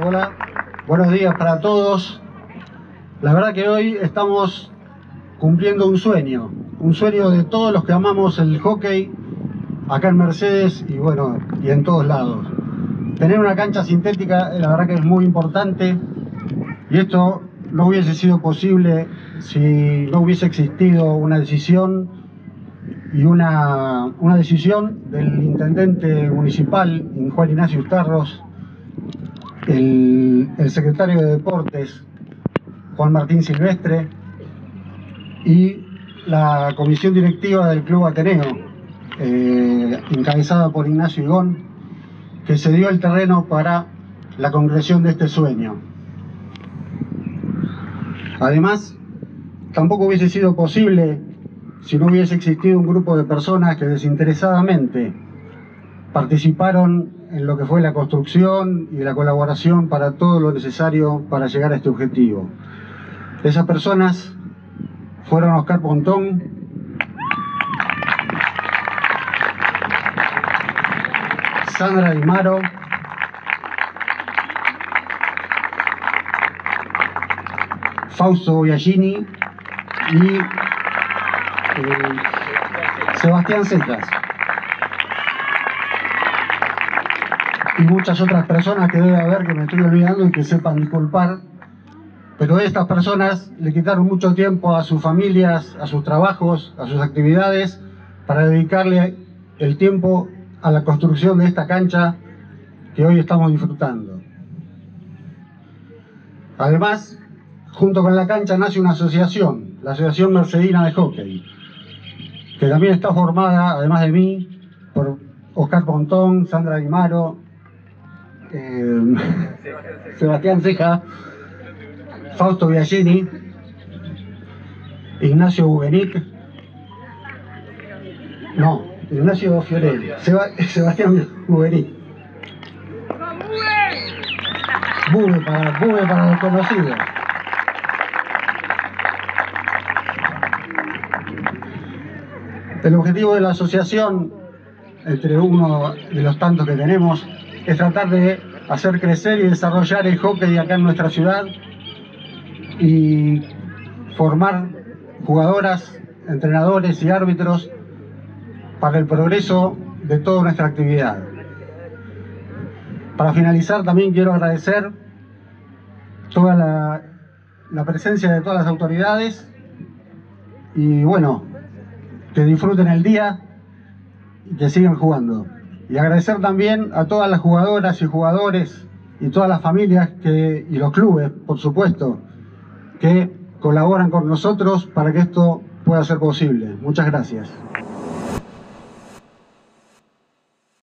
Hola, buenos días para todos. La verdad que hoy estamos cumpliendo un sueño, un sueño de todos los que amamos el hockey acá en Mercedes y bueno, y en todos lados. Tener una cancha sintética la verdad que es muy importante y esto no hubiese sido posible si no hubiese existido una decisión y una, una decisión del intendente municipal, Juan Ignacio Ustarros, el, secretario de Deportes, Juan Martín Silvestre, y la comisión directiva del Club Ateneo, eh, encabezada por Ignacio Igón, que se dio el terreno para la concreción de este sueño. Además, tampoco hubiese sido posible si no hubiese existido un grupo de personas que desinteresadamente participaron en lo que fue la construcción y la colaboración para todo lo necesario para llegar a este objetivo. Esas personas fueron Oscar Pontón, Sandra Di Fausto Biagini y eh, Sebastián Cejas. Y muchas otras personas que debe haber que me estoy olvidando y que sepan disculpar. Pero estas personas le quitaron mucho tiempo a sus familias, a sus trabajos, a sus actividades, para dedicarle el tiempo a la construcción de esta cancha que hoy estamos disfrutando. Además, junto con la cancha nace una asociación, la Asociación Mercedina de Hockey, que también está formada, además de mí, por Oscar Pontón, Sandra Dimaro, eh, Sebastián Ceja, Fausto Biagini, Ignacio Bubenic, no, Ignacio Fiorelli, Sebastián Bubenic. Bube para, Bube para los conocidos. El objetivo de la asociación, entre uno de los tantos que tenemos, es tratar de hacer crecer y desarrollar el hockey acá en nuestra ciudad y formar jugadoras, entrenadores y árbitros para el progreso de toda nuestra actividad. Para finalizar también quiero agradecer toda la, la presencia de todas las autoridades y bueno, que disfruten el día y que sigan jugando. Y agradecer también a todas las jugadoras y jugadores y todas las familias que, y los clubes, por supuesto, que colaboran con nosotros para que esto pueda ser posible. Muchas gracias.